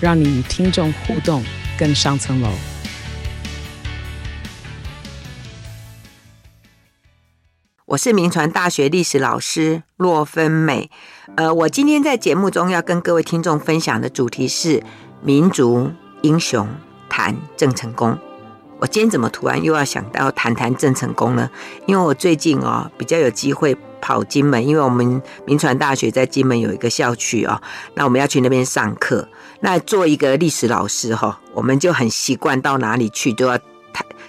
让你与听众互动更上层楼。我是铭传大学历史老师骆芬美，呃，我今天在节目中要跟各位听众分享的主题是民族英雄谈郑成功。我今天怎么突然又要想到谈谈郑成功呢？因为我最近哦比较有机会跑金门，因为我们铭传大学在金门有一个校区哦，那我们要去那边上课。那做一个历史老师哈，我们就很习惯到哪里去都要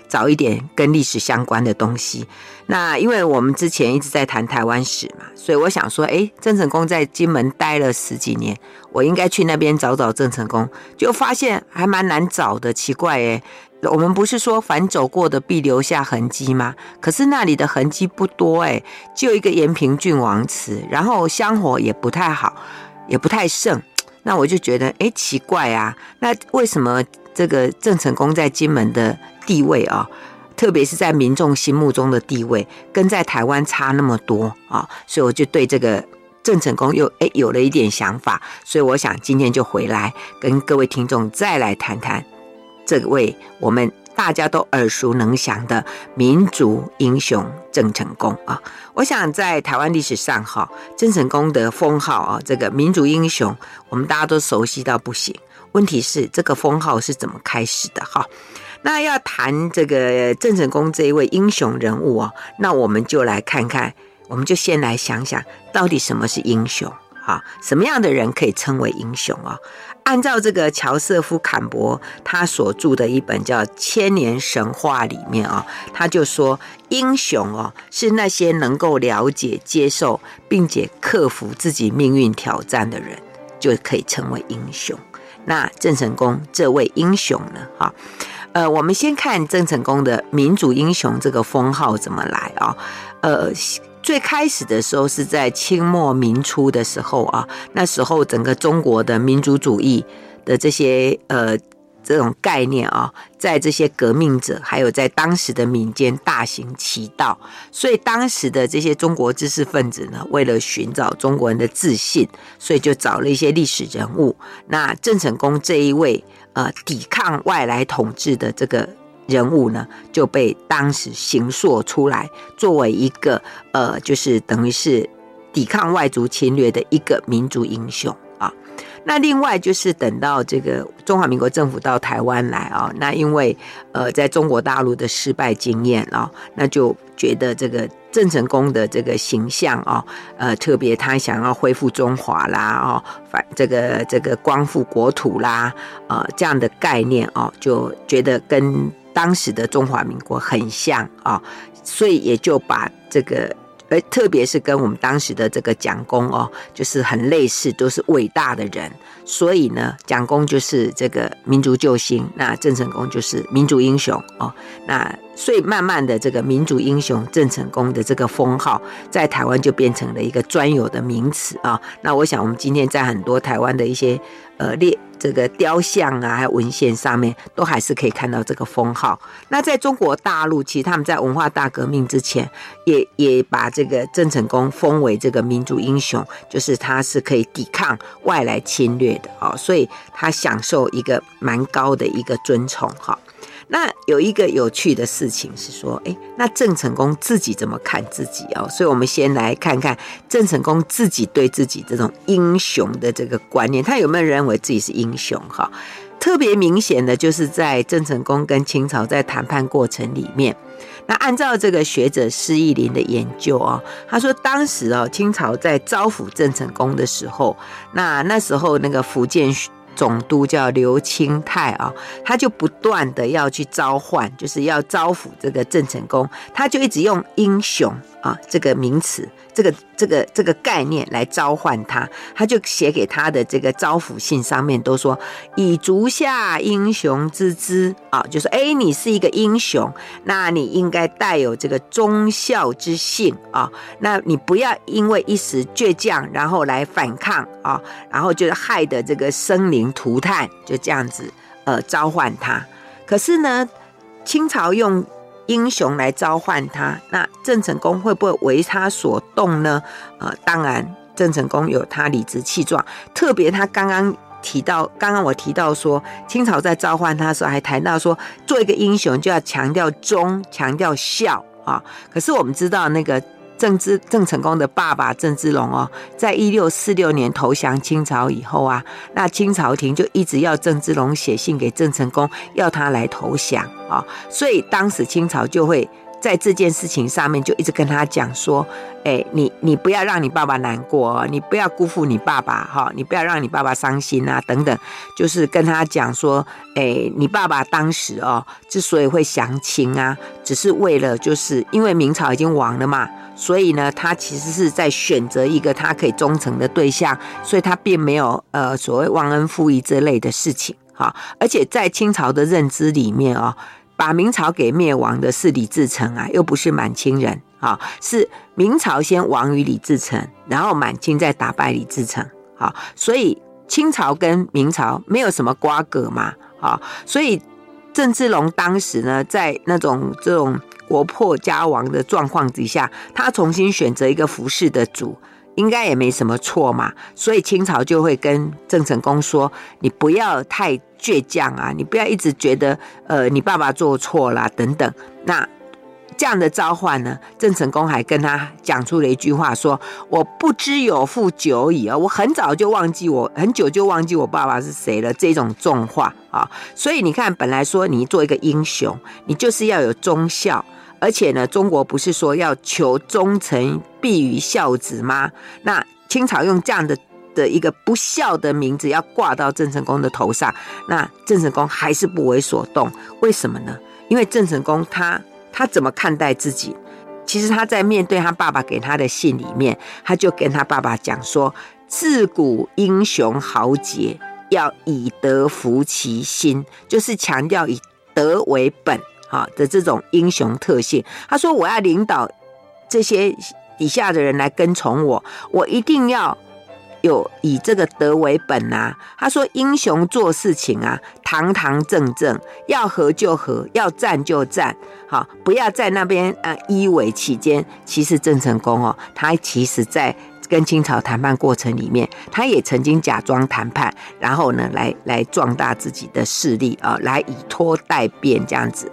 找一点跟历史相关的东西。那因为我们之前一直在谈台湾史嘛，所以我想说，诶，郑成功在金门待了十几年，我应该去那边找找郑成功，就发现还蛮难找的，奇怪诶。我们不是说凡走过的必留下痕迹吗？可是那里的痕迹不多诶，就一个延平郡王祠，然后香火也不太好，也不太盛。那我就觉得，哎，奇怪啊！那为什么这个郑成功在金门的地位啊，特别是在民众心目中的地位，跟在台湾差那么多啊？所以我就对这个郑成功又哎有了一点想法。所以我想今天就回来跟各位听众再来谈谈。这位我们大家都耳熟能详的民族英雄郑成功啊，我想在台湾历史上哈，郑成功的封号啊，这个民族英雄，我们大家都熟悉到不行。问题是这个封号是怎么开始的哈？那要谈这个郑成功这一位英雄人物啊，那我们就来看看，我们就先来想想到底什么是英雄啊？什么样的人可以称为英雄啊？按照这个乔瑟夫·坎伯他所著的一本叫《千年神话》里面啊，他就说，英雄哦是那些能够了解、接受，并且克服自己命运挑战的人，就可以称为英雄。那郑成功这位英雄呢？哈，呃，我们先看郑成功的民族英雄这个封号怎么来啊？呃。最开始的时候是在清末民初的时候啊，那时候整个中国的民族主义的这些呃这种概念啊，在这些革命者还有在当时的民间大行其道，所以当时的这些中国知识分子呢，为了寻找中国人的自信，所以就找了一些历史人物。那郑成功这一位呃抵抗外来统治的这个。人物呢就被当时形塑出来，作为一个呃，就是等于是抵抗外族侵略的一个民族英雄啊。那另外就是等到这个中华民国政府到台湾来啊，那因为呃在中国大陆的失败经验啊，那就觉得这个郑成功的这个形象啊，呃特别他想要恢复中华啦，哦反这个这个光复国土啦，呃这样的概念啊，就觉得跟当时的中华民国很像啊、哦，所以也就把这个，呃特别是跟我们当时的这个蒋公哦，就是很类似，都是伟大的人。所以呢，蒋公就是这个民族救星，那郑成功就是民族英雄哦。那所以慢慢的，这个民族英雄郑成功的这个封号，在台湾就变成了一个专有的名词啊、那我想，我们今天在很多台湾的一些呃列。这个雕像啊，还有文献上面都还是可以看到这个封号。那在中国大陆，其实他们在文化大革命之前也，也把这个郑成功封为这个民族英雄，就是他是可以抵抗外来侵略的哦，所以他享受一个蛮高的一个尊崇哈。那有一个有趣的事情是说，诶，那郑成功自己怎么看自己哦？所以我们先来看看郑成功自己对自己这种英雄的这个观念，他有没有认为自己是英雄？哈，特别明显的就是在郑成功跟清朝在谈判过程里面，那按照这个学者施义林的研究哦，他说当时哦，清朝在招抚郑成功的时候，那那时候那个福建。总督叫刘清泰啊，他就不断的要去召唤，就是要招抚这个郑成功，他就一直用英雄啊这个名词，这个这个这个概念来召唤他，他就写给他的这个招抚信上面都说，以足下英雄之姿啊，就说哎，你是一个英雄，那你应该带有这个忠孝之性啊，那你不要因为一时倔强，然后来反抗啊，然后就是害得这个生灵涂炭，就这样子呃召唤他。可是呢，清朝用。英雄来召唤他，那郑成功会不会为他所动呢？呃，当然，郑成功有他理直气壮。特别他刚刚提到，刚刚我提到说，清朝在召唤他的时候，还谈到说，做一个英雄就要强调忠，强调孝啊。可是我们知道那个。郑芝郑成功的爸爸郑芝龙哦，在一六四六年投降清朝以后啊，那清朝廷就一直要郑芝龙写信给郑成功，要他来投降啊，所以当时清朝就会。在这件事情上面，就一直跟他讲说：“哎，你你不要让你爸爸难过，你不要辜负你爸爸，哈，你不要让你爸爸伤心啊，等等。”就是跟他讲说：“哎，你爸爸当时哦，之所以会降清啊，只是为了就是因为明朝已经亡了嘛，所以呢，他其实是在选择一个他可以忠诚的对象，所以他并没有呃所谓忘恩负义这类的事情，哈。而且在清朝的认知里面哦。”把明朝给灭亡的是李自成啊，又不是满清人啊，是明朝先亡于李自成，然后满清再打败李自成啊，所以清朝跟明朝没有什么瓜葛嘛啊，所以郑芝龙当时呢，在那种这种国破家亡的状况底下，他重新选择一个服侍的主。应该也没什么错嘛，所以清朝就会跟郑成功说：“你不要太倔强啊，你不要一直觉得呃你爸爸做错了等等。”那这样的召唤呢，郑成功还跟他讲出了一句话说：“我不知有父久矣啊，我很早就忘记我很久就忘记我爸爸是谁了。”这种重话啊，所以你看，本来说你做一个英雄，你就是要有忠孝。而且呢，中国不是说要求忠臣必于孝子吗？那清朝用这样的的一个不孝的名字要挂到郑成功的头上，那郑成功还是不为所动。为什么呢？因为郑成功他他怎么看待自己？其实他在面对他爸爸给他的信里面，他就跟他爸爸讲说：自古英雄豪杰，要以德服其心，就是强调以德为本。好的这种英雄特性，他说：“我要领导这些底下的人来跟从我，我一定要有以这个德为本呐、啊。”他说：“英雄做事情啊，堂堂正正，要和就和，要战就战，好，不要在那边呃依伪欺奸。其实郑成功哦，他其实在。”跟清朝谈判过程里面，他也曾经假装谈判，然后呢，来来壮大自己的势力啊，来以拖待变这样子。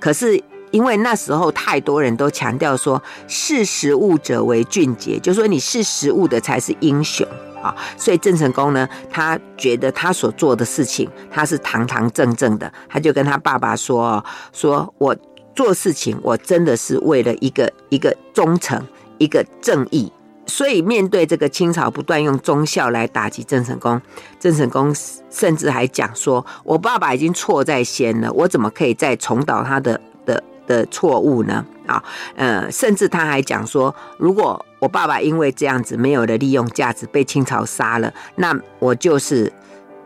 可是因为那时候太多人都强调说，识时务者为俊杰，就说你识时务的才是英雄啊。所以郑成功呢，他觉得他所做的事情，他是堂堂正正的，他就跟他爸爸说：“说我做事情，我真的是为了一个一个忠诚，一个正义。”所以，面对这个清朝不断用忠孝来打击郑成功，郑成功甚至还讲说：“我爸爸已经错在先了，我怎么可以再重蹈他的的的错误呢？”啊，呃，甚至他还讲说：“如果我爸爸因为这样子没有了利用价值，被清朝杀了，那我就是。”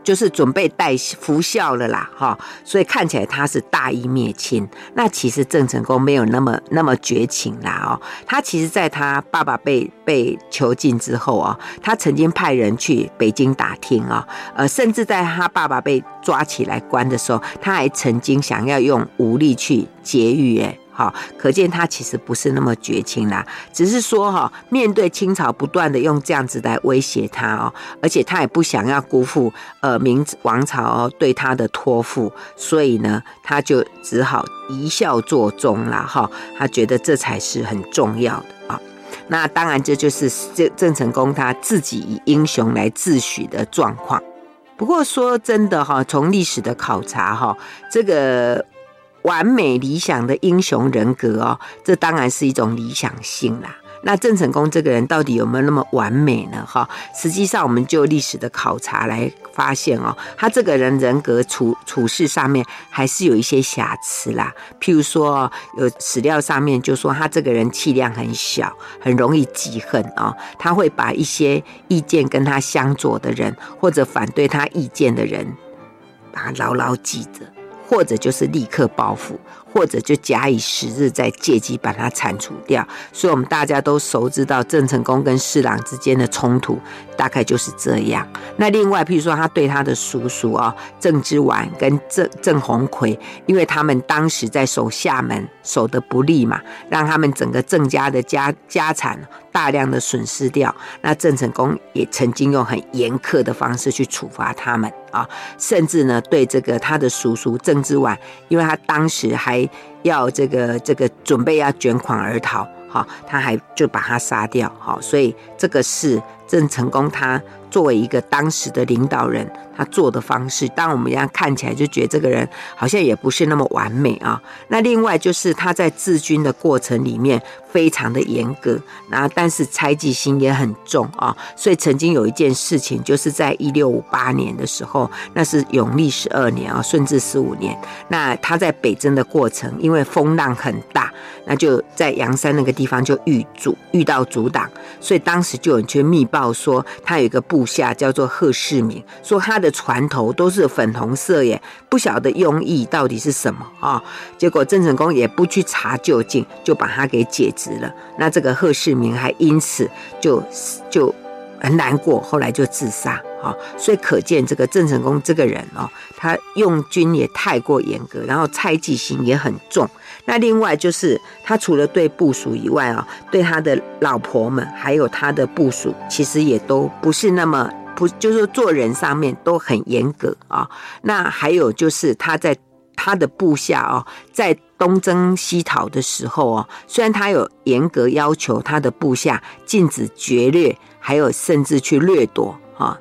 就是准备带服孝了啦，哈，所以看起来他是大义灭亲。那其实郑成功没有那么那么绝情啦，哦，他其实在他爸爸被被囚禁之后啊，他曾经派人去北京打听啊，呃，甚至在他爸爸被抓起来关的时候，他还曾经想要用武力去劫狱，诶。好，可见他其实不是那么绝情啦，只是说哈，面对清朝不断的用这样子来威胁他哦，而且他也不想要辜负呃明王朝对他的托付，所以呢，他就只好一笑作终啦哈，他觉得这才是很重要的啊。那当然，这就是郑郑成功他自己以英雄来自诩的状况。不过说真的哈，从历史的考察哈，这个。完美理想的英雄人格哦，这当然是一种理想性啦。那郑成功这个人到底有没有那么完美呢？哈，实际上我们就历史的考察来发现哦，他这个人人格处处事上面还是有一些瑕疵啦。譬如说，有史料上面就说他这个人气量很小，很容易记恨哦。他会把一些意见跟他相左的人，或者反对他意见的人，把他牢牢记着，或者就是立刻报复。或者就假以时日，再借机把它铲除掉。所以，我们大家都熟知到郑成功跟施琅之间的冲突，大概就是这样。那另外，譬如说，他对他的叔叔啊，郑之綰跟郑郑鸿逵，因为他们当时在守厦门，守得不利嘛，让他们整个郑家的家家产大量的损失掉。那郑成功也曾经用很严苛的方式去处罚他们啊，甚至呢，对这个他的叔叔郑之綰，因为他当时还要这个这个准备要卷款而逃，好，他还就把他杀掉，好，所以这个是郑成功他作为一个当时的领导人，他做的方式，当我们这样看起来就觉得这个人好像也不是那么完美啊。那另外就是他在治军的过程里面非常的严格，那但是猜忌心也很重啊。所以曾经有一件事情，就是在一六五八年的时候，那是永历十二年啊，顺治十五年。那他在北征的过程，因为风浪很大，那就在阳山那个地方就遇阻遇到阻挡，所以当时就有人去密报说他有一个部下叫做贺世明，说他的。船头都是粉红色耶，不晓得用意到底是什么啊？结果郑成功也不去查究竟，就把他给解职了。那这个贺世明还因此就就很难过，后来就自杀啊。所以可见这个郑成功这个人哦，他用军也太过严格，然后猜忌心也很重。那另外就是他除了对部属以外啊，对他的老婆们还有他的部属，其实也都不是那么。不，就是做人上面都很严格啊。那还有就是他在他的部下哦，在东征西讨的时候哦，虽然他有严格要求他的部下禁止劫掠，还有甚至去掠夺啊，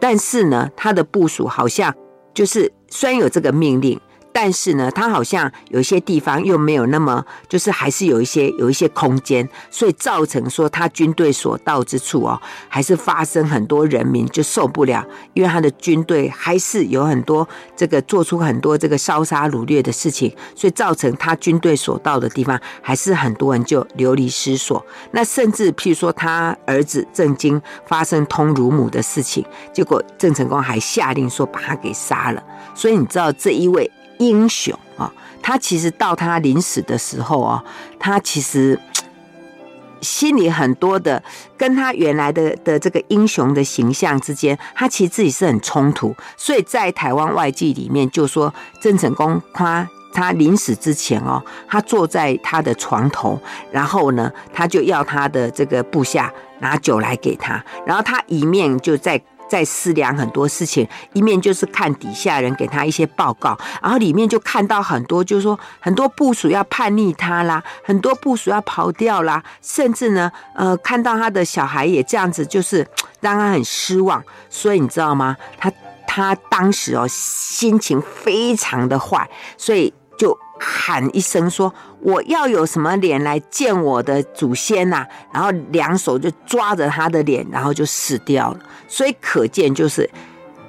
但是呢，他的部署好像就是虽然有这个命令。但是呢，他好像有些地方又没有那么，就是还是有一些有一些空间，所以造成说他军队所到之处哦，还是发生很多人民就受不了，因为他的军队还是有很多这个做出很多这个烧杀掳掠的事情，所以造成他军队所到的地方，还是很多人就流离失所。那甚至譬如说他儿子郑经发生通乳母的事情，结果郑成功还下令说把他给杀了。所以你知道这一位。英雄啊，他其实到他临死的时候啊，他其实 心里很多的跟他原来的的这个英雄的形象之间，他其实自己是很冲突。所以在台湾外记里面就说，郑成功他他临死之前哦，他坐在他的床头，然后呢，他就要他的这个部下拿酒来给他，然后他一面就在。在思量很多事情，一面就是看底下人给他一些报告，然后里面就看到很多，就是说很多部署要叛逆他啦，很多部署要跑掉啦，甚至呢，呃，看到他的小孩也这样子，就是让他很失望。所以你知道吗？他他当时哦，心情非常的坏，所以就。喊一声说：“我要有什么脸来见我的祖先呐、？”然后两手就抓着他的脸，然后就死掉了。所以可见，就是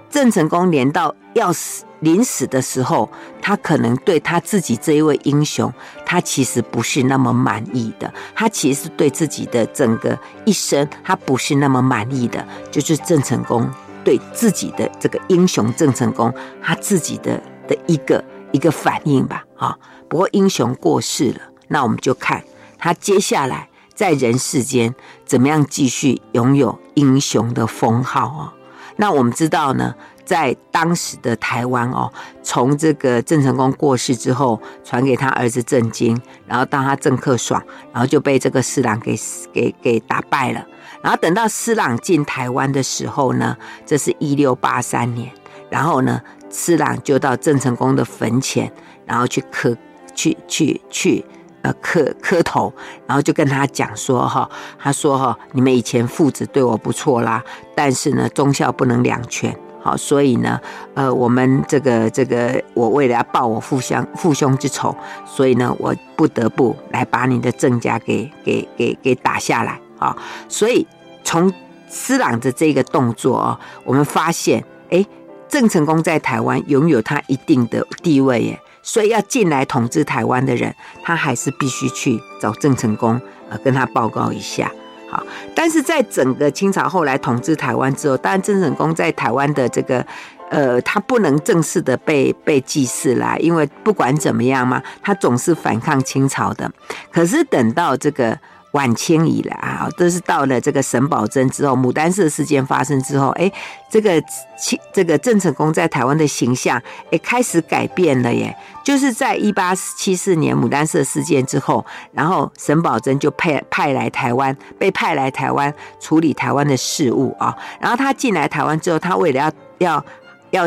郑成功连到要死、临死的时候，他可能对他自己这一位英雄，他其实不是那么满意的。他其实对自己的整个一生，他不是那么满意的。就是郑成功对自己的这个英雄郑成功，他自己的的一个。一个反应吧，啊，不过英雄过世了，那我们就看他接下来在人世间怎么样继续拥有英雄的封号啊。那我们知道呢，在当时的台湾哦，从这个郑成功过世之后，传给他儿子郑经，然后当他郑克爽，然后就被这个施琅给给给打败了。然后等到施琅进台湾的时候呢，这是一六八三年，然后呢。施琅就到郑成功的坟前，然后去磕，去去去，呃，磕磕头，然后就跟他讲说哈，他说哈，你们以前父子对我不错啦，但是呢，忠孝不能两全好，所以呢，呃，我们这个这个，我为了要报我父相父兄之仇，所以呢，我不得不来把你的郑家给给给给打下来啊。所以从施琅的这个动作啊，我们发现，哎，郑成功在台湾拥有他一定的地位耶。所以要进来统治台湾的人，他还是必须去找郑成功，呃，跟他报告一下。好，但是在整个清朝后来统治台湾之后，当然郑成功在台湾的这个，呃，他不能正式的被被祭祀啦，因为不管怎么样嘛，他总是反抗清朝的。可是等到这个。晚清以来啊，都是到了这个沈葆桢之后，牡丹社事件发生之后，哎，这个清这个郑成功在台湾的形象，哎，开始改变了耶。就是在一八七四年牡丹社事件之后，然后沈葆桢就派派来台湾，被派来台湾处理台湾的事务啊。然后他进来台湾之后，他为了要要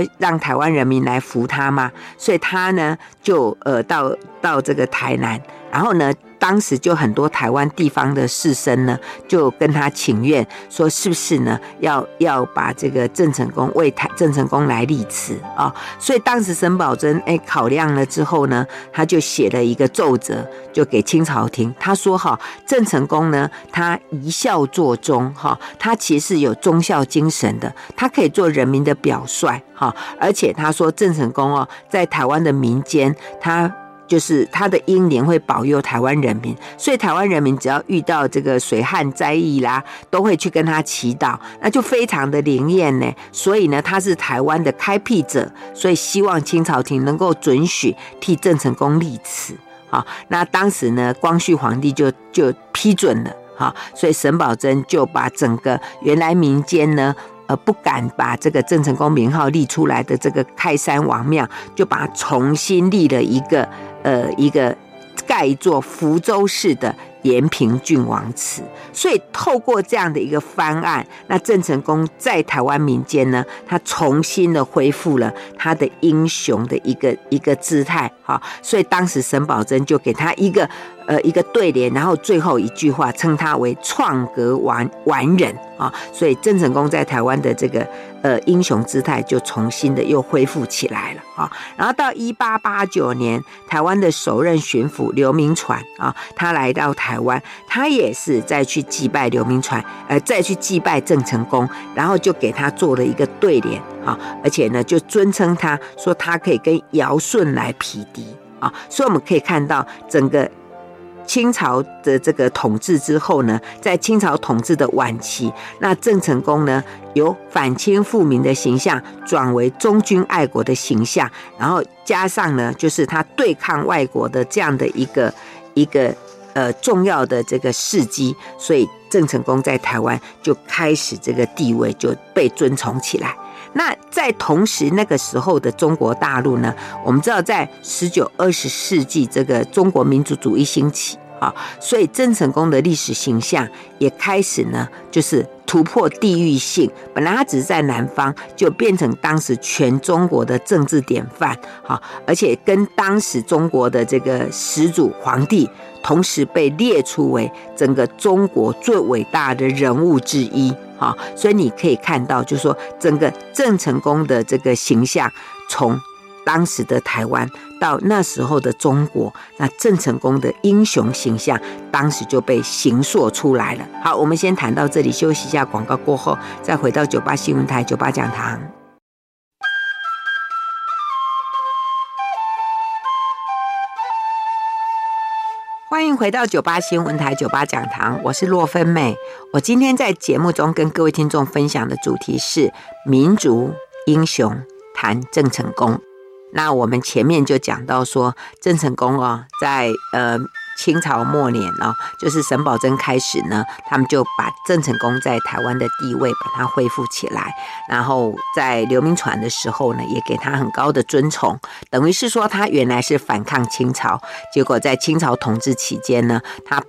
要让台湾人民来服他嘛，所以他呢就呃到到这个台南，然后呢。当时就很多台湾地方的士绅呢，就跟他请愿，说是不是呢，要要把这个郑成功为台郑成功来立祠啊？所以当时沈葆桢哎考量了之后呢，他就写了一个奏折，就给清朝听。他说哈，郑成功呢，他一孝作忠哈，他其实是有忠孝精神的，他可以做人民的表率哈，而且他说郑成功哦，在台湾的民间他。就是他的英年会保佑台湾人民，所以台湾人民只要遇到这个水旱灾疫啦，都会去跟他祈祷，那就非常的灵验呢。所以呢，他是台湾的开辟者，所以希望清朝廷能够准许替郑成功立祠。好，那当时呢，光绪皇帝就就批准了。好，所以沈葆桢就把整个原来民间呢。呃，不敢把这个郑成功名号立出来的这个开山王庙，就把它重新立了一个，呃，一个盖一座福州市的。延平郡王祠，所以透过这样的一个方案，那郑成功在台湾民间呢，他重新的恢复了他的英雄的一个一个姿态，哈，所以当时沈葆桢就给他一个呃一个对联，然后最后一句话称他为创格完完人啊，所以郑成功在台湾的这个。呃，英雄姿态就重新的又恢复起来了啊。然后到一八八九年，台湾的首任巡抚刘铭传啊，他来到台湾，他也是再去祭拜刘铭传，呃，再去祭拜郑成功，然后就给他做了一个对联啊，而且呢，就尊称他说他可以跟尧舜来匹敌啊。所以我们可以看到整个。清朝的这个统治之后呢，在清朝统治的晚期，那郑成功呢，由反清复明的形象转为忠君爱国的形象，然后加上呢，就是他对抗外国的这样的一个一个呃重要的这个事迹，所以郑成功在台湾就开始这个地位就被尊崇起来。那在同时那个时候的中国大陆呢，我们知道在十九二十世纪这个中国民族主义兴起啊，所以郑成功的历史形象也开始呢，就是突破地域性。本来他只是在南方，就变成当时全中国的政治典范，哈，而且跟当时中国的这个始祖皇帝同时被列出为整个中国最伟大的人物之一。啊，所以你可以看到，就是说，整个郑成功的这个形象，从当时的台湾到那时候的中国，那郑成功的英雄形象，当时就被形塑出来了。好，我们先谈到这里，休息一下，广告过后再回到九八新闻台九八讲堂。欢迎回到九八新闻台九八讲堂，我是洛芬美。我今天在节目中跟各位听众分享的主题是民族英雄谈郑成功。那我们前面就讲到说，郑成功啊，在呃。清朝末年哦，就是沈葆桢开始呢，他们就把郑成功在台湾的地位把它恢复起来，然后在刘铭传的时候呢，也给他很高的尊崇，等于是说他原来是反抗清朝，结果在清朝统治期间呢，他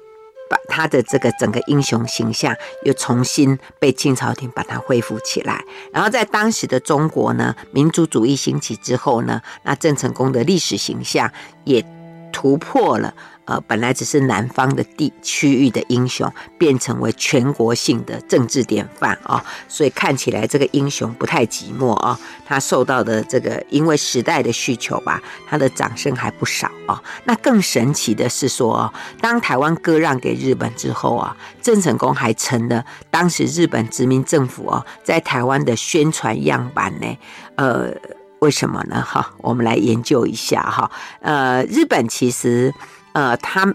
把他的这个整个英雄形象又重新被清朝廷把它恢复起来，然后在当时的中国呢，民族主义兴起之后呢，那郑成功的历史形象也突破了。呃，本来只是南方的地区域的英雄，变成为全国性的政治典范啊、哦，所以看起来这个英雄不太寂寞啊、哦。他受到的这个，因为时代的需求吧，他的掌声还不少啊、哦。那更神奇的是说，当台湾割让给日本之后啊，郑成功还成了当时日本殖民政府哦，在台湾的宣传样板呢。呃，为什么呢？哈，我们来研究一下哈。呃，日本其实。呃，他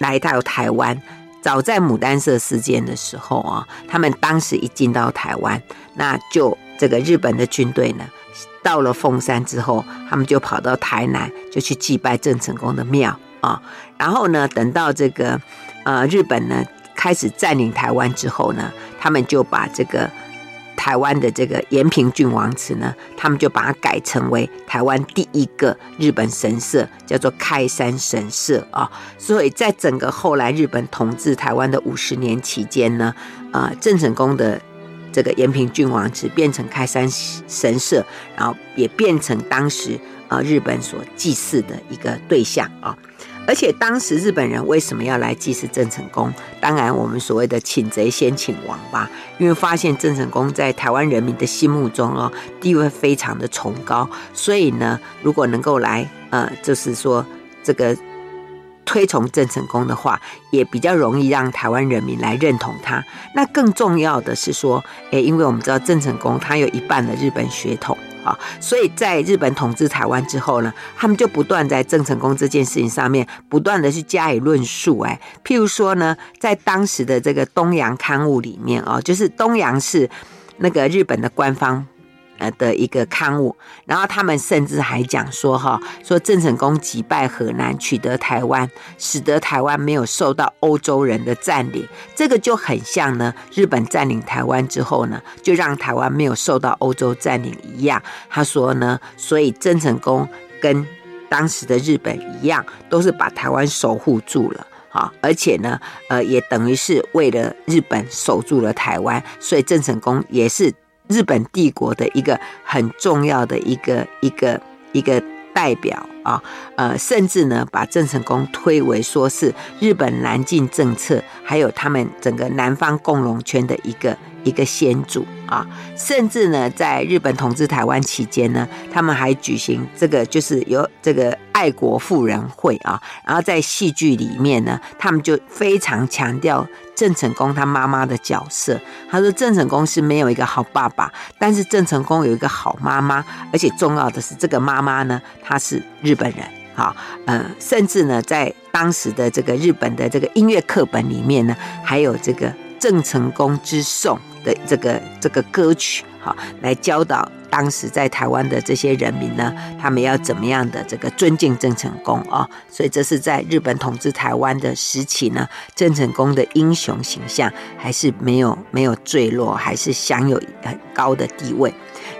来到台湾，早在牡丹社事件的时候啊，他们当时一进到台湾，那就这个日本的军队呢，到了凤山之后，他们就跑到台南，就去祭拜郑成功的庙啊。然后呢，等到这个呃日本呢开始占领台湾之后呢，他们就把这个。台湾的这个延平郡王祠呢，他们就把它改成为台湾第一个日本神社，叫做开山神社啊。所以在整个后来日本统治台湾的五十年期间呢，啊，郑成功的这个延平郡王祠变成开山神社，然后也变成当时啊日本所祭祀的一个对象啊。而且当时日本人为什么要来祭祀郑成功？当然，我们所谓的请贼先请王吧，因为发现郑成功在台湾人民的心目中哦地位非常的崇高，所以呢，如果能够来呃，就是说这个推崇郑成功的话，也比较容易让台湾人民来认同他。那更重要的是说，诶，因为我们知道郑成功他有一半的日本血统。啊，所以在日本统治台湾之后呢，他们就不断在郑成功这件事情上面不断的去加以论述。哎，譬如说呢，在当时的这个东洋刊物里面啊，就是东洋是那个日本的官方。的一个刊物，然后他们甚至还讲说哈，说郑成功击败荷兰，取得台湾，使得台湾没有受到欧洲人的占领，这个就很像呢，日本占领台湾之后呢，就让台湾没有受到欧洲占领一样。他说呢，所以郑成功跟当时的日本一样，都是把台湾守护住了啊，而且呢，呃，也等于是为了日本守住了台湾，所以郑成功也是。日本帝国的一个很重要的一个一个一个代表啊，呃，甚至呢，把郑成功推为说是日本南进政策，还有他们整个南方共荣圈的一个一个先祖啊，甚至呢，在日本统治台湾期间呢，他们还举行这个就是有这个爱国妇人会啊，然后在戏剧里面呢，他们就非常强调。郑成功他妈妈的角色，他说郑成功是没有一个好爸爸，但是郑成功有一个好妈妈，而且重要的是这个妈妈呢，她是日本人，好，呃，甚至呢，在当时的这个日本的这个音乐课本里面呢，还有这个郑成功之颂的这个这个歌曲，哈，来教导。当时在台湾的这些人民呢，他们要怎么样的这个尊敬郑成功啊、哦？所以这是在日本统治台湾的时期呢，郑成功的英雄形象还是没有没有坠落，还是享有很高的地位。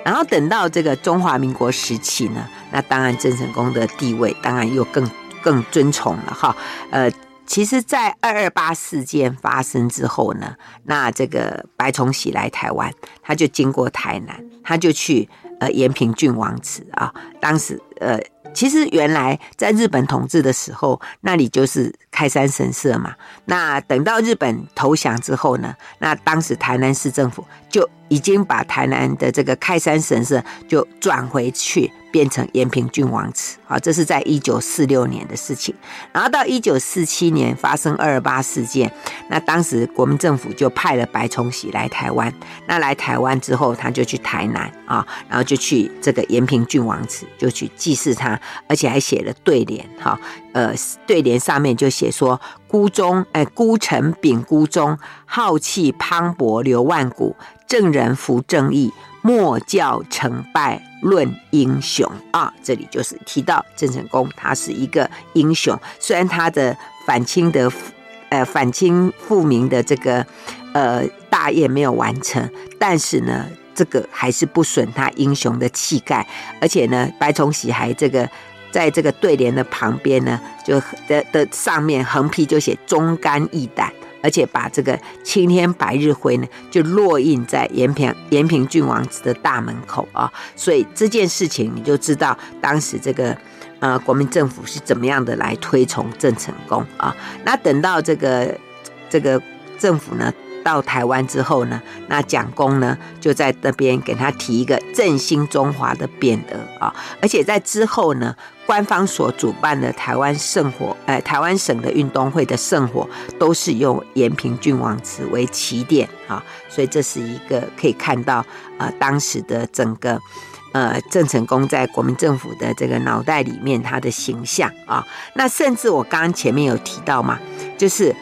然后等到这个中华民国时期呢，那当然郑成功的地位当然又更更尊崇了哈。呃。其实，在二二八事件发生之后呢，那这个白崇禧来台湾，他就经过台南，他就去呃延平郡王祠啊。当时呃，其实原来在日本统治的时候，那里就是开山神社嘛。那等到日本投降之后呢，那当时台南市政府就已经把台南的这个开山神社就转回去。变成延平郡王祠，好，这是在一九四六年的事情。然后到一九四七年发生二二八事件，那当时国民政府就派了白崇禧来台湾。那来台湾之后，他就去台南啊，然后就去这个延平郡王祠，就去祭祀他，而且还写了对联，哈，呃，对联上面就写也说：孤忠，哎，孤臣秉孤忠，浩气磅礴流万古，正人扶正义。莫教成败论英雄啊！这里就是提到郑成功，他是一个英雄。虽然他的反清的呃反清复明的这个呃大业没有完成，但是呢，这个还是不损他英雄的气概。而且呢，白崇禧还这个在这个对联的旁边呢，就的的上面横批就写忠肝义胆。而且把这个青天白日辉呢，就落印在延平延平郡王祠的大门口啊，所以这件事情你就知道，当时这个呃国民政府是怎么样的来推崇郑成功啊。那等到这个这个政府呢，到台湾之后呢，那蒋公呢就在那边给他提一个振兴中华的匾额啊，而且在之后呢，官方所主办的台湾圣火，呃，台湾省的运动会的圣火都是用延平郡王祠为起点啊，所以这是一个可以看到呃当时的整个呃郑成功在国民政府的这个脑袋里面他的形象啊，那甚至我刚刚前面有提到嘛，就是。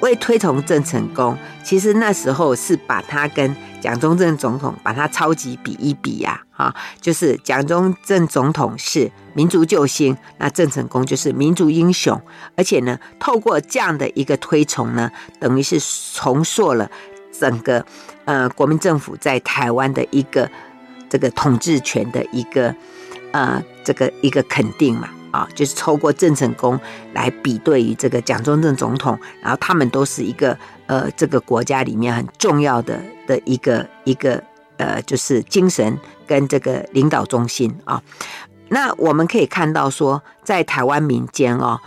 为推崇郑成功，其实那时候是把他跟蒋中正总统把他超级比一比呀，哈，就是蒋中正总统是民族救星，那郑成功就是民族英雄，而且呢，透过这样的一个推崇呢，等于是重塑了整个呃国民政府在台湾的一个这个统治权的一个呃这个一个肯定嘛。啊，就是透过郑成功来比对于这个蒋中正总统，然后他们都是一个呃，这个国家里面很重要的的一个一个呃，就是精神跟这个领导中心啊。那我们可以看到说，在台湾民间哦，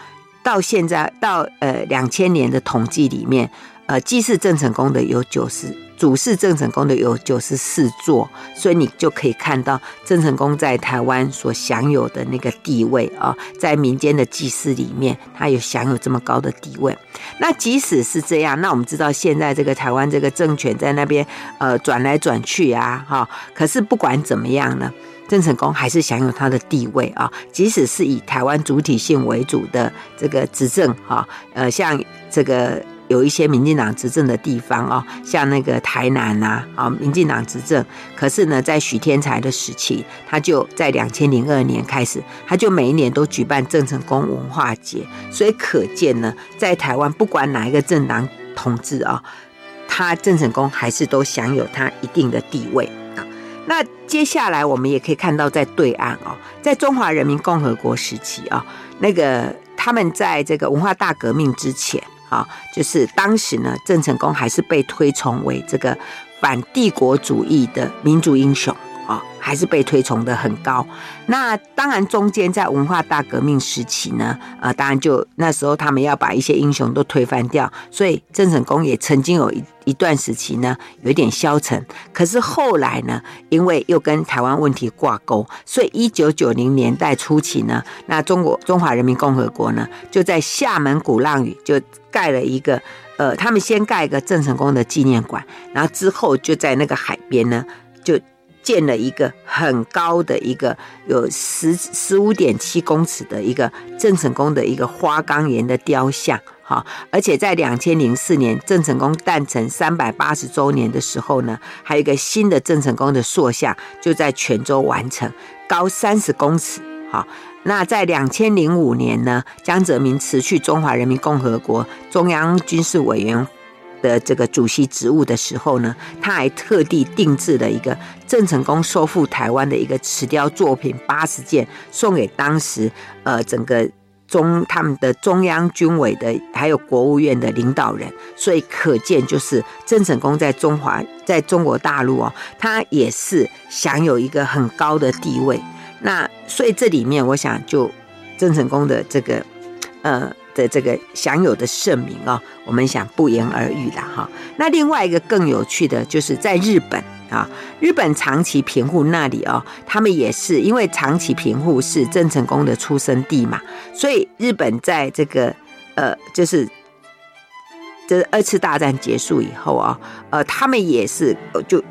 到现在到呃两千年的统计里面，呃，祭祀郑成功的有九十。主祀郑成功的有九十四座，所以你就可以看到郑成功在台湾所享有的那个地位啊，在民间的祭祀里面，他有享有这么高的地位。那即使是这样，那我们知道现在这个台湾这个政权在那边呃转来转去啊，哈，可是不管怎么样呢，郑成功还是享有他的地位啊，即使是以台湾主体性为主的这个执政哈，呃，像这个。有一些民进党执政的地方哦，像那个台南呐，啊，民进党执政。可是呢，在许天才的时期，他就在两千零二年开始，他就每一年都举办郑成功文化节。所以可见呢，在台湾不管哪一个政党统治啊，他郑成功还是都享有他一定的地位啊。那接下来我们也可以看到，在对岸哦，在中华人民共和国时期啊，那个他们在这个文化大革命之前。啊，就是当时呢，郑成功还是被推崇为这个反帝国主义的民族英雄。还是被推崇的很高。那当然，中间在文化大革命时期呢，呃，当然就那时候他们要把一些英雄都推翻掉，所以郑成功也曾经有一一段时期呢，有点消沉。可是后来呢，因为又跟台湾问题挂钩，所以一九九零年代初期呢，那中国中华人民共和国呢，就在厦门鼓浪屿就盖了一个，呃，他们先盖一个郑成功的纪念馆，然后之后就在那个海边呢，就。建了一个很高的一个有十十五点七公尺的一个郑成功的一个花岗岩的雕像，哈，而且在两千零四年郑成功诞辰三百八十周年的时候呢，还有一个新的郑成功的塑像就在泉州完成，高三十公尺，哈。那在两千零五年呢，江泽民辞去中华人民共和国中央军事委员的这个主席职务的时候呢，他还特地定制了一个郑成功收复台湾的一个瓷雕作品八十件，送给当时呃整个中他们的中央军委的还有国务院的领导人，所以可见就是郑成功在中华在中国大陆哦，他也是享有一个很高的地位。那所以这里面我想就郑成功的这个呃。的这个享有的盛名啊，我们想不言而喻了哈。那另外一个更有趣的就是在日本啊，日本长崎平户那里哦，他们也是因为长崎平户是郑成功的出生地嘛，所以日本在这个呃，就是这二次大战结束以后啊，呃，他们也是就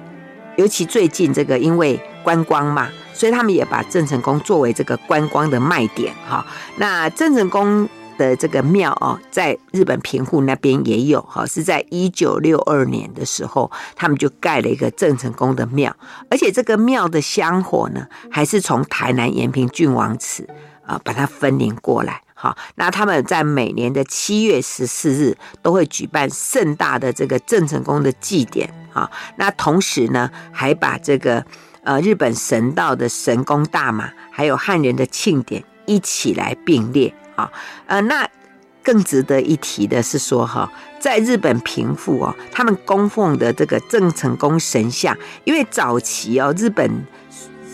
尤其最近这个因为观光嘛，所以他们也把郑成功作为这个观光的卖点哈。那郑成功。的这个庙哦，在日本平户那边也有哈，是在一九六二年的时候，他们就盖了一个郑成功的庙，而且这个庙的香火呢，还是从台南延平郡王祠啊把它分灵过来。好，那他们在每年的七月十四日都会举办盛大的这个郑成功的祭典啊，那同时呢，还把这个呃日本神道的神功大马，还有汉人的庆典一起来并列。啊，呃，那更值得一提的是说，哈，在日本平户哦，他们供奉的这个郑成功神像，因为早期哦，日本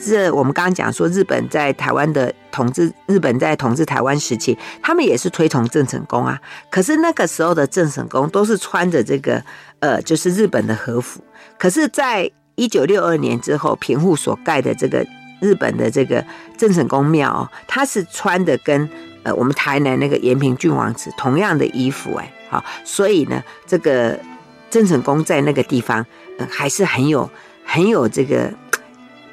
这我们刚刚讲说，日本在台湾的统治日本在统治台湾时期，他们也是推崇郑成功啊。可是那个时候的郑成功都是穿着这个呃，就是日本的和服。可是，在一九六二年之后，平户所盖的这个日本的这个郑成功庙哦，他是穿的跟呃我们台南那个延平郡王祠同样的衣服哎，好，所以呢，这个郑成功在那个地方，呃，还是很有很有这个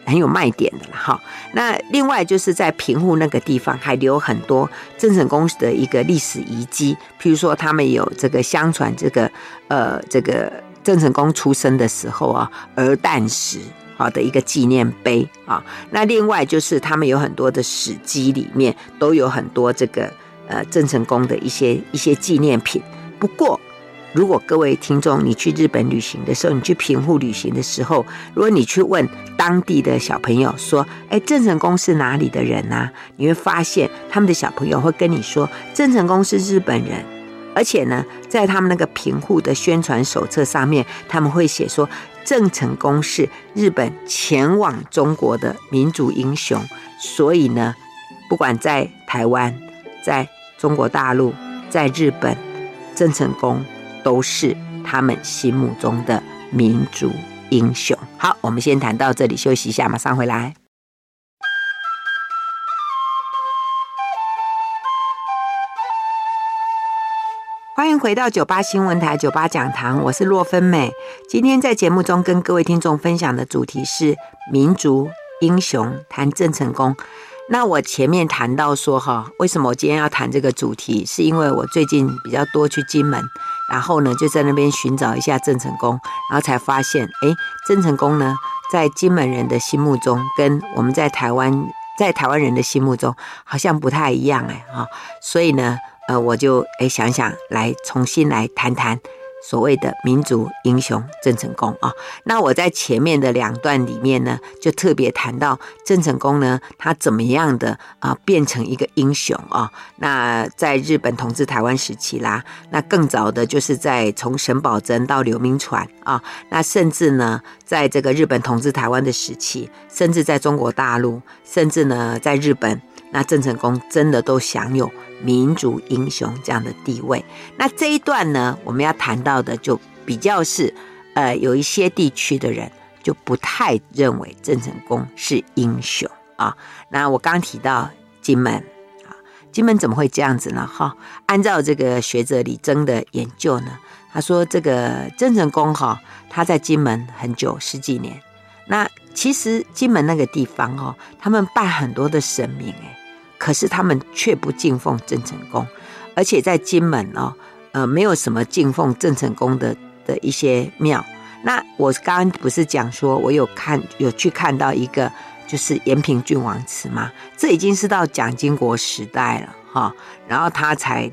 很有卖点的了哈。那另外就是在平户那个地方，还留很多郑成功的一个历史遗迹，譬如说他们有这个相传这个呃这个。郑成功出生的时候啊，儿诞石好的一个纪念碑啊。那另外就是他们有很多的史记里面都有很多这个呃郑成功的一些一些纪念品。不过，如果各位听众你去日本旅行的时候，你去平户旅行的时候，如果你去问当地的小朋友说：“哎，郑成功是哪里的人啊？”你会发现他们的小朋友会跟你说：“郑成功是日本人。”而且呢，在他们那个平户的宣传手册上面，他们会写说，郑成功是日本前往中国的民族英雄。所以呢，不管在台湾、在中国大陆、在日本，郑成功都是他们心目中的民族英雄。好，我们先谈到这里，休息一下，马上回来。欢迎回到九八新闻台九八讲堂，我是洛芬美。今天在节目中跟各位听众分享的主题是民族英雄，谈郑成功。那我前面谈到说哈，为什么我今天要谈这个主题？是因为我最近比较多去金门，然后呢就在那边寻找一下郑成功，然后才发现，哎，郑成功呢在金门人的心目中，跟我们在台湾在台湾人的心目中好像不太一样哎哈，所以呢。呃，我就诶想想来重新来谈谈所谓的民族英雄郑成功啊。那我在前面的两段里面呢，就特别谈到郑成功呢，他怎么样的啊变成一个英雄啊？那在日本统治台湾时期啦，那更早的就是在从沈葆桢到刘铭传啊，那甚至呢，在这个日本统治台湾的时期，甚至在中国大陆，甚至呢在日本。那郑成功真的都享有民族英雄这样的地位。那这一段呢，我们要谈到的就比较是，呃，有一些地区的人就不太认为郑成功是英雄啊。那我刚提到金门啊，金门怎么会这样子呢？哈，按照这个学者李征的研究呢，他说这个郑成功哈，他在金门很久十几年。那其实金门那个地方哦，他们拜很多的神明哎。可是他们却不敬奉郑成功，而且在金门哦，呃，没有什么敬奉郑成功的的一些庙。那我刚刚不是讲说，我有看有去看到一个，就是延平郡王祠吗？这已经是到蒋经国时代了哈，然后他才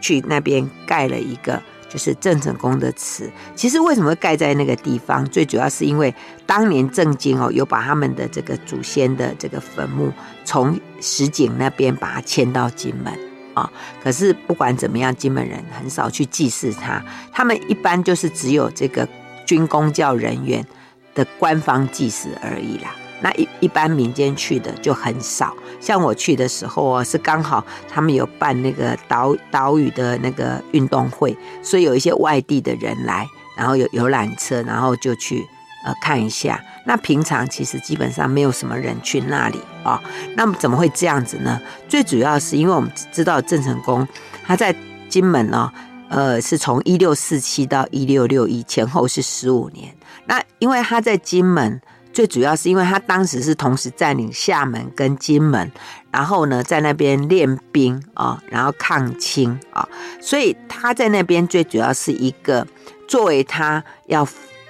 去那边盖了一个。就是郑成功的祠，其实为什么会盖在那个地方？最主要是因为当年郑经哦，有把他们的这个祖先的这个坟墓从石井那边把它迁到金门啊。可是不管怎么样，金门人很少去祭祀他，他们一般就是只有这个军公教人员的官方祭祀而已啦。那一一般民间去的就很少，像我去的时候啊，是刚好他们有办那个岛岛屿的那个运动会，所以有一些外地的人来，然后有游览车，然后就去呃看一下。那平常其实基本上没有什么人去那里啊。那么怎么会这样子呢？最主要是因为我们知道郑成功他在金门呢，呃，是从一六四七到一六六一前后是十五年。那因为他在金门。最主要是因为他当时是同时占领厦门跟金门，然后呢，在那边练兵啊，然后抗清啊，所以他在那边最主要是一个作为他要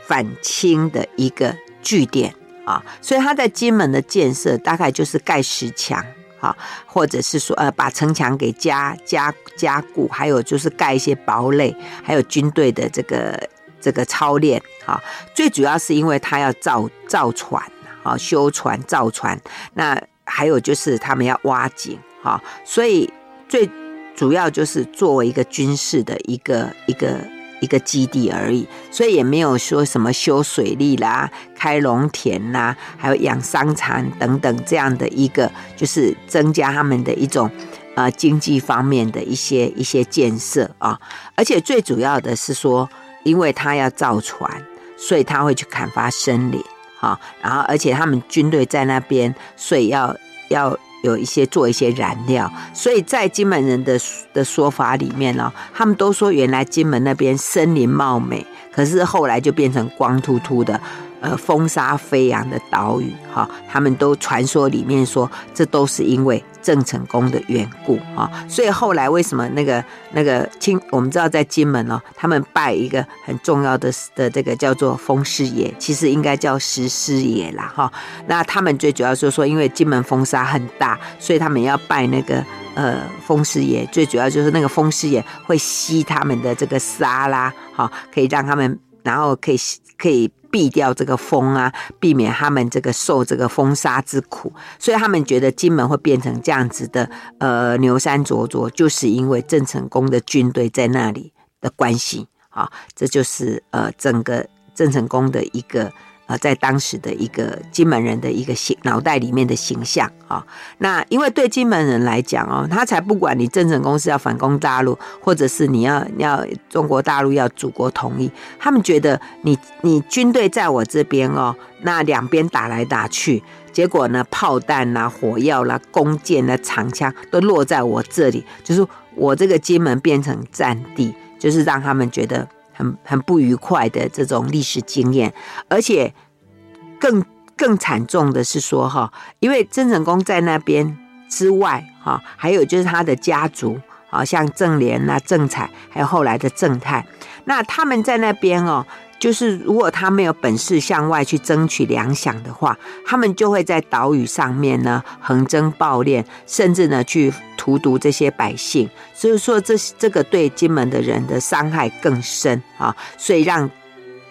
反清的一个据点啊，所以他在金门的建设大概就是盖石墙啊，或者是说呃把城墙给加加加固，还有就是盖一些堡垒，还有军队的这个。这个操练啊，最主要是因为他要造造船啊，修船造船，那还有就是他们要挖井啊，所以最主要就是作为一个军事的一个一个一个基地而已，所以也没有说什么修水利啦、开农田啦，还有养桑蚕等等这样的一个，就是增加他们的一种呃经济方面的一些一些建设啊。而且最主要的是说，因为他要造船，所以他会去砍伐森林，哈，然后而且他们军队在那边，所以要要。有一些做一些燃料，所以在金门人的的说法里面呢，他们都说原来金门那边森林茂美，可是后来就变成光秃秃的。呃，风沙飞扬的岛屿，哈，他们都传说里面说，这都是因为郑成功的缘故，哈，所以后来为什么那个那个清，我们知道在金门哦，他们拜一个很重要的的这个叫做风师爷，其实应该叫石师爷啦，哈，那他们最主要就是说，因为金门风沙很大，所以他们要拜那个呃风师爷，最主要就是那个风师爷会吸他们的这个沙啦，哈，可以让他们，然后可以可以。避掉这个风啊，避免他们这个受这个风沙之苦，所以他们觉得金门会变成这样子的，呃，牛山灼灼，就是因为郑成功的军队在那里的关系啊，这就是呃整个郑成功的一个。啊，在当时的一个金门人的一个形脑袋里面的形象啊，那因为对金门人来讲哦，他才不管你郑成功是要反攻大陆，或者是你要要中国大陆要祖国统一，他们觉得你你军队在我这边哦，那两边打来打去，结果呢，炮弹啦、火药啦、弓箭啦、长枪都落在我这里，就是我这个金门变成战地，就是让他们觉得。很很不愉快的这种历史经验，而且更更惨重的是说哈，因为郑成功在那边之外哈，还有就是他的家族，好像郑联啊、郑彩，还有后来的郑泰，那他们在那边哦。就是如果他没有本事向外去争取粮饷的话，他们就会在岛屿上面呢横征暴敛，甚至呢去荼毒这些百姓。所以说这这个对金门的人的伤害更深啊，所以让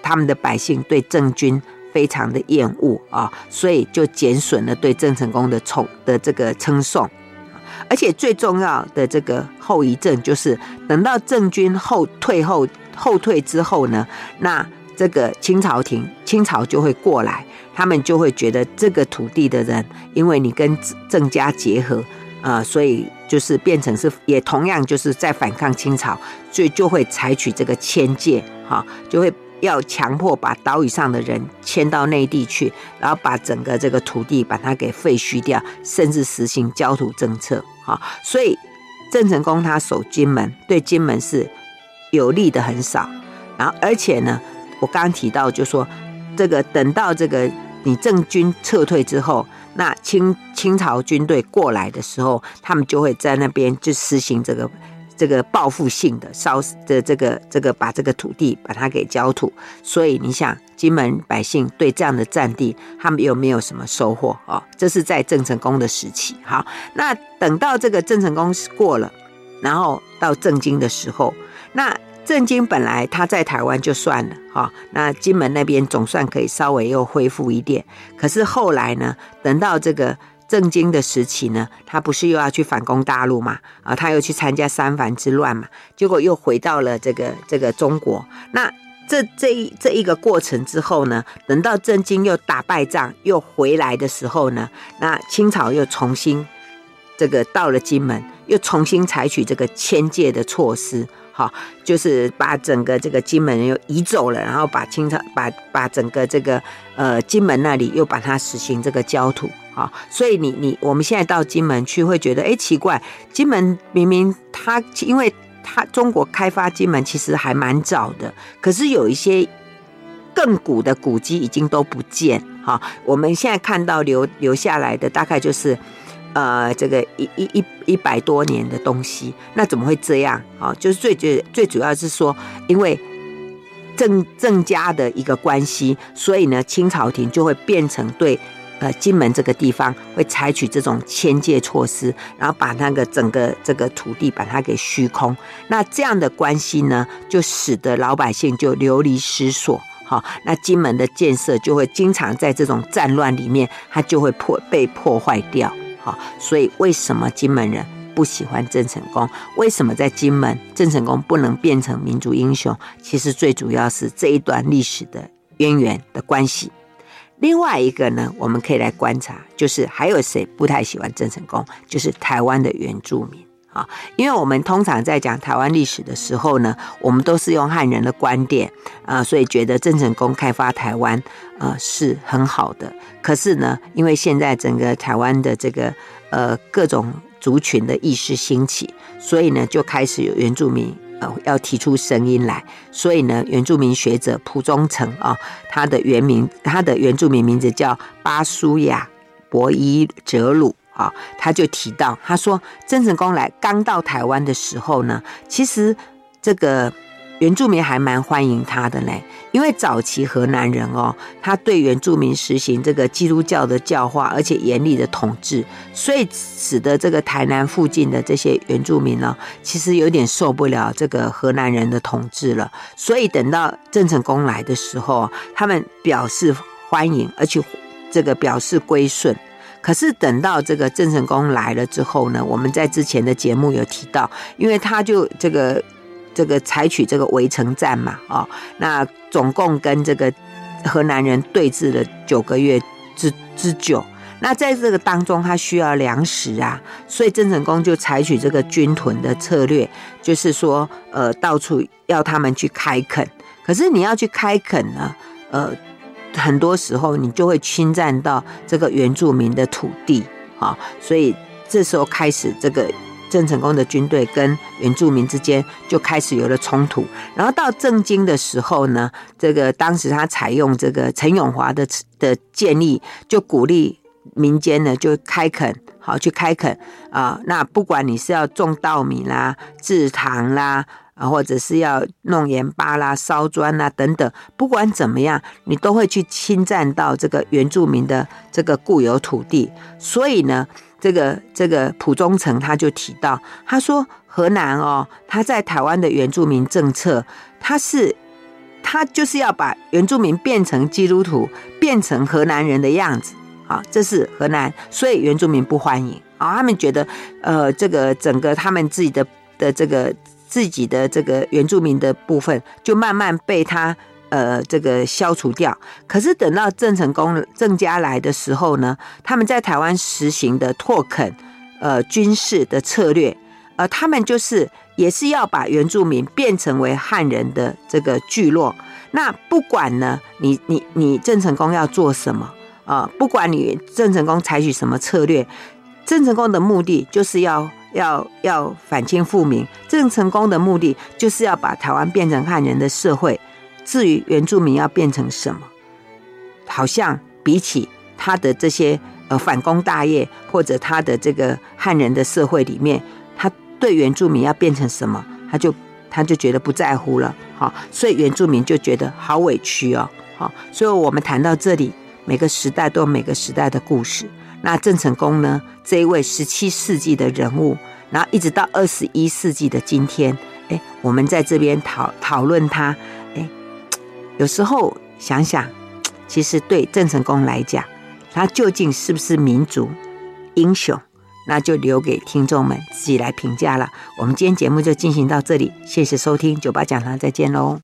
他们的百姓对郑军非常的厌恶啊，所以就减损了对郑成功的崇的这个称颂。而且最重要的这个后遗症就是，等到郑军后退后后退之后呢，那这个清朝廷清朝就会过来，他们就会觉得这个土地的人，因为你跟郑家结合，啊、呃，所以就是变成是也同样就是在反抗清朝，所以就会采取这个迁界，哈，就会要强迫把岛屿上的人迁到内地去，然后把整个这个土地把它给废墟掉，甚至实行焦土政策，哈，所以郑成功他守金门，对金门是有利的很少，然后而且呢。我刚刚提到，就说这个等到这个你郑军撤退之后，那清清朝军队过来的时候，他们就会在那边就实行这个这个报复性的烧的这个这个把这个土地把它给焦土。所以你想，金门百姓对这样的战地，他们有没有什么收获哦？这是在郑成功的时期。好，那等到这个郑成功过了，然后到郑经的时候，那。郑经本来他在台湾就算了哈，那金门那边总算可以稍微又恢复一点。可是后来呢，等到这个郑经的时期呢，他不是又要去反攻大陆嘛？啊，他又去参加三藩之乱嘛，结果又回到了这个这个中国。那这这一这一个过程之后呢，等到郑经又打败仗又回来的时候呢，那清朝又重新这个到了金门，又重新采取这个迁界的措施。好，就是把整个这个金门人又移走了，然后把清朝把把整个这个呃金门那里又把它实行这个焦土。好，所以你你我们现在到金门去会觉得，哎，奇怪，金门明明它因为它中国开发金门其实还蛮早的，可是有一些更古的古迹已经都不见。好，我们现在看到留留下来的大概就是。呃，这个一一一一百多年的东西，那怎么会这样啊？就是最最最主要是说，因为郑郑家的一个关系，所以呢，清朝廷就会变成对呃金门这个地方会采取这种迁界措施，然后把那个整个这个土地把它给虚空。那这样的关系呢，就使得老百姓就流离失所。好，那金门的建设就会经常在这种战乱里面，它就会破被破坏掉。好，所以为什么金门人不喜欢郑成功。为什么在金门郑成功不能变成民族英雄？其实最主要是这一段历史的渊源的关系。另外一个呢，我们可以来观察，就是还有谁不太喜欢郑成功？就是台湾的原住民啊，因为我们通常在讲台湾历史的时候呢，我们都是用汉人的观点啊，所以觉得郑成功开发台湾啊是很好的。可是呢，因为现在整个台湾的这个呃各种族群的意识兴起，所以呢就开始有原住民。呃，要提出声音来，所以呢，原住民学者蒲忠诚啊，他的原名，他的原住民名字叫巴苏亚博伊哲鲁啊，他就提到，他说，郑成功来刚到台湾的时候呢，其实这个。原住民还蛮欢迎他的嘞，因为早期河南人哦，他对原住民实行这个基督教的教化，而且严厉的统治，所以使得这个台南附近的这些原住民呢，其实有点受不了这个河南人的统治了。所以等到郑成功来的时候，他们表示欢迎，而且这个表示归顺。可是等到这个郑成功来了之后呢，我们在之前的节目有提到，因为他就这个。这个采取这个围城战嘛，哦，那总共跟这个河南人对峙了九个月之之久。那在这个当中，他需要粮食啊，所以郑成功就采取这个军屯的策略，就是说，呃，到处要他们去开垦。可是你要去开垦呢，呃，很多时候你就会侵占到这个原住民的土地啊，所以这时候开始这个。郑成功的军队跟原住民之间就开始有了冲突，然后到正经的时候呢，这个当时他采用这个陈永华的的建议，就鼓励民间呢就开垦，好去开垦啊。那不管你是要种稻米啦、制糖啦，啊，或者是要弄盐巴啦、烧砖啦等等，不管怎么样，你都会去侵占到这个原住民的这个固有土地，所以呢。这个这个蒲忠诚他就提到，他说河南哦，他在台湾的原住民政策，他是他就是要把原住民变成基督徒，变成河南人的样子啊，这是河南，所以原住民不欢迎啊，他们觉得呃，这个整个他们自己的的这个自己的这个原住民的部分，就慢慢被他。呃，这个消除掉。可是等到郑成功、郑家来的时候呢，他们在台湾实行的拓垦，呃，军事的策略，呃，他们就是也是要把原住民变成为汉人的这个聚落。那不管呢，你你你郑成功要做什么啊，呃？不管你郑成功采取什么策略，郑成功的目的就是要要要反清复明。郑成功的目的就是要把台湾变成汉人的社会。至于原住民要变成什么，好像比起他的这些呃反攻大业，或者他的这个汉人的社会里面，他对原住民要变成什么，他就他就觉得不在乎了。好，所以原住民就觉得好委屈哦。好，所以我们谈到这里，每个时代都有每个时代的故事。那郑成功呢，这一位十七世纪的人物，然后一直到二十一世纪的今天，哎，我们在这边讨讨论他。有时候想想，其实对郑成功来讲，他究竟是不是民族英雄，那就留给听众们自己来评价了。我们今天节目就进行到这里，谢谢收听，酒吧讲堂再见喽。